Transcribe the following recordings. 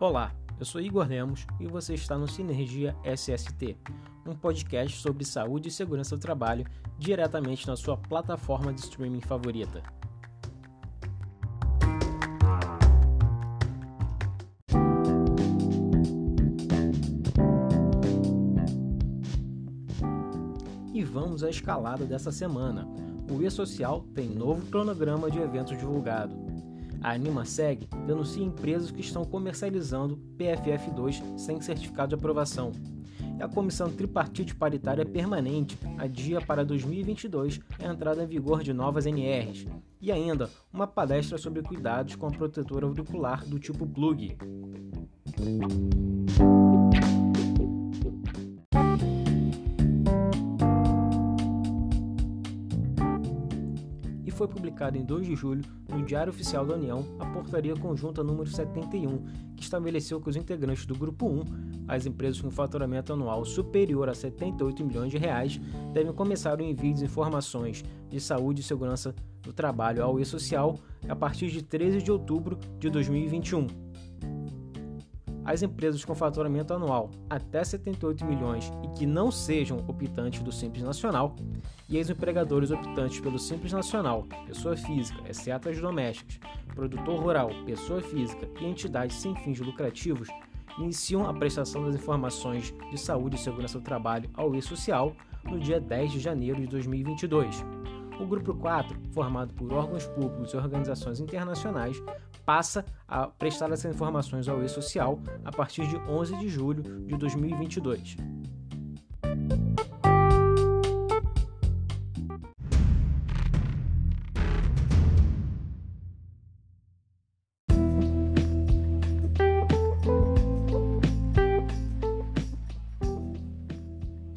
Olá, eu sou Igor Lemos e você está no Sinergia SST, um podcast sobre saúde e segurança do trabalho diretamente na sua plataforma de streaming favorita. E vamos à escalada dessa semana. O E-Social tem novo cronograma de eventos divulgado. A AnimaSeg denuncia empresas que estão comercializando PFF2 sem certificado de aprovação. E a Comissão Tripartite Paritária Permanente adia para 2022 a entrada em vigor de novas NRs. E ainda, uma palestra sobre cuidados com a protetora auricular do tipo plug. Foi publicada em 2 de julho no Diário Oficial da União a Portaria Conjunta número 71, que estabeleceu que os integrantes do Grupo 1, as empresas com faturamento anual superior a 78 milhões de reais, devem começar o envio de informações de saúde e segurança do trabalho ao E-Social a partir de 13 de outubro de 2021 as empresas com faturamento anual até 78 milhões e que não sejam optantes do Simples Nacional, e os empregadores optantes pelo Simples Nacional, pessoa física, exceto as domésticas, produtor rural, pessoa física e entidades sem fins lucrativos, iniciam a prestação das informações de saúde e segurança do trabalho ao E-Social no dia 10 de janeiro de 2022. O grupo 4, formado por órgãos públicos e organizações internacionais, passa a prestar essas informações ao E-Social a partir de 11 de julho de 2022.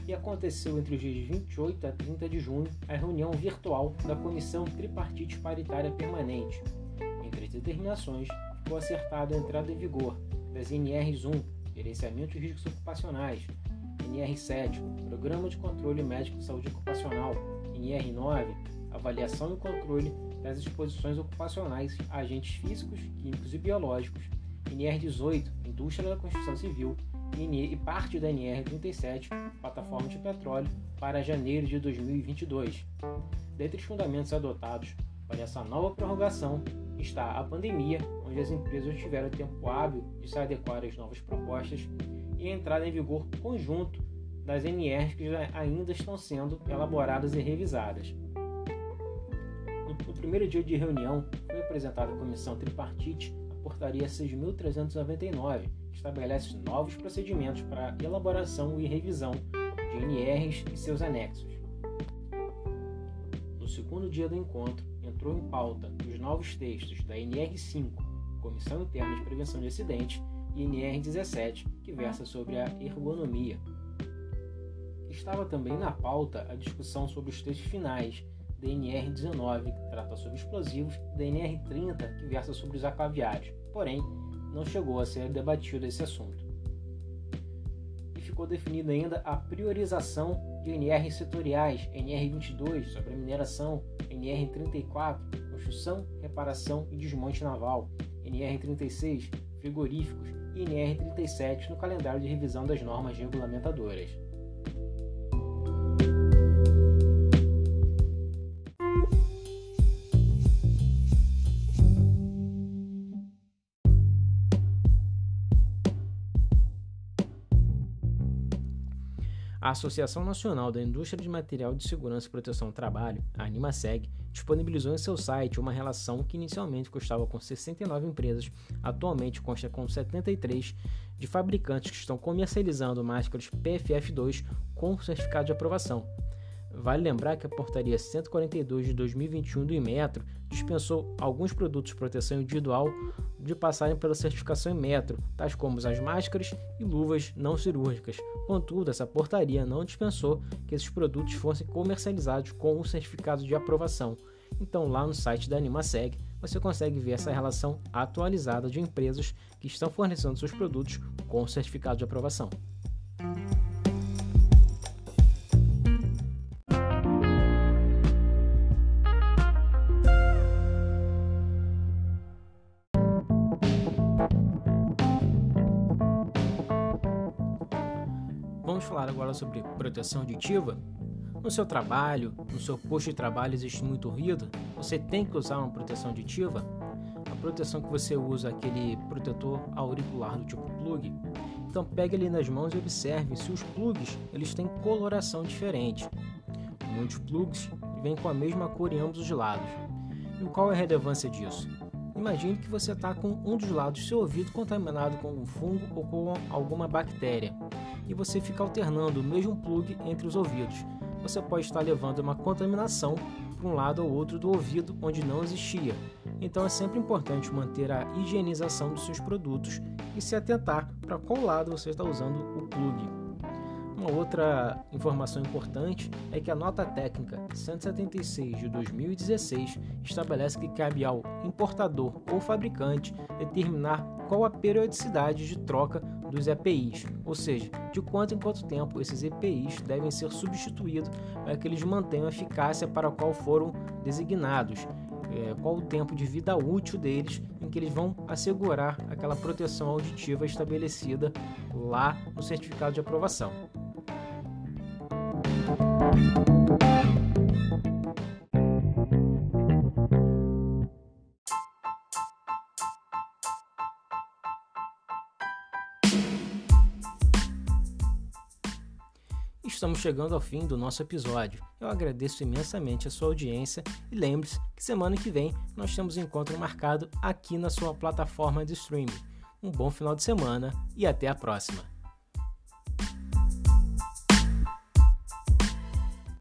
E aconteceu entre os dias 28 a 30 de junho a reunião virtual da Comissão Tripartite Paritária Permanente, determinações, ficou acertado a entrada em vigor das NRs 1, Gerenciamento de Riscos Ocupacionais, NR7, Programa de Controle Médico de Saúde Ocupacional, NR9, Avaliação e Controle das Exposições Ocupacionais a Agentes Físicos, Químicos e Biológicos, NR18, Indústria da Construção Civil, e parte da NR37, Plataforma de Petróleo, para janeiro de 2022. Dentre os fundamentos adotados para essa nova prorrogação está a pandemia, onde as empresas tiveram tempo hábil de se adequar às novas propostas e a entrada em vigor conjunto das NRs que ainda estão sendo elaboradas e revisadas. No primeiro dia de reunião, foi apresentada a Comissão Tripartite a Portaria 6.399, que estabelece novos procedimentos para elaboração e revisão de NRs e seus anexos. No segundo dia do encontro, entrou em pauta os novos textos da NR5, Comissão Interna de Prevenção de Acidentes, e NR17, que versa sobre a ergonomia. Estava também na pauta a discussão sobre os textos finais da NR19, que trata sobre explosivos, e da NR30, que versa sobre os aquaviários. Porém, não chegou a ser debatido esse assunto. E ficou definida ainda a priorização de NR setoriais, NR22 sobre mineração, NR34, construção, reparação e desmonte naval, NR36, frigoríficos e NR37 no calendário de revisão das normas regulamentadoras. A Associação Nacional da Indústria de Material de Segurança e Proteção do Trabalho, a AnimaSeg, disponibilizou em seu site uma relação que inicialmente custava com 69 empresas, atualmente consta com 73, de fabricantes que estão comercializando máscaras PFF2 com certificado de aprovação. Vale lembrar que a Portaria 142 de 2021 do Inmetro dispensou alguns produtos de proteção individual de passarem pela certificação em metro, tais como as máscaras e luvas não cirúrgicas. Contudo, essa portaria não dispensou que esses produtos fossem comercializados com o certificado de aprovação. Então, lá no site da AnimaSeg, você consegue ver essa relação atualizada de empresas que estão fornecendo seus produtos com certificado de aprovação. Falar agora sobre proteção auditiva. No seu trabalho, no seu posto de trabalho existe muito ruído, você tem que usar uma proteção auditiva. A proteção que você usa é aquele protetor auricular do tipo plug. Então pegue ele nas mãos e observe se os plugs eles têm coloração diferente. Muitos plugs vêm com a mesma cor em ambos os lados. E qual é a relevância disso? Imagine que você está com um dos lados do seu ouvido contaminado com um fungo ou com alguma bactéria, e você fica alternando o mesmo plug entre os ouvidos. Você pode estar levando uma contaminação para um lado ou outro do ouvido onde não existia. Então é sempre importante manter a higienização dos seus produtos e se atentar para qual lado você está usando o plug. Uma outra informação importante é que a nota técnica 176 de 2016 estabelece que cabe ao importador ou fabricante determinar qual a periodicidade de troca dos EPIs, ou seja, de quanto em quanto tempo esses EPIs devem ser substituídos para que eles mantenham a eficácia para a qual foram designados, é, qual o tempo de vida útil deles em que eles vão assegurar aquela proteção auditiva estabelecida lá no certificado de aprovação. Estamos chegando ao fim do nosso episódio. Eu agradeço imensamente a sua audiência e lembre-se que semana que vem nós temos um encontro marcado aqui na sua plataforma de streaming. Um bom final de semana e até a próxima!